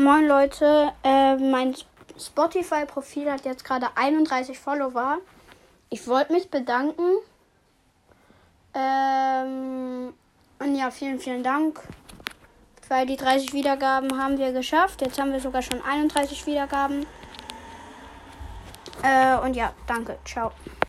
Moin Leute, äh, mein Spotify-Profil hat jetzt gerade 31 Follower. Ich wollte mich bedanken. Ähm, und ja, vielen, vielen Dank. Weil die 30 Wiedergaben haben wir geschafft. Jetzt haben wir sogar schon 31 Wiedergaben. Äh, und ja, danke. Ciao.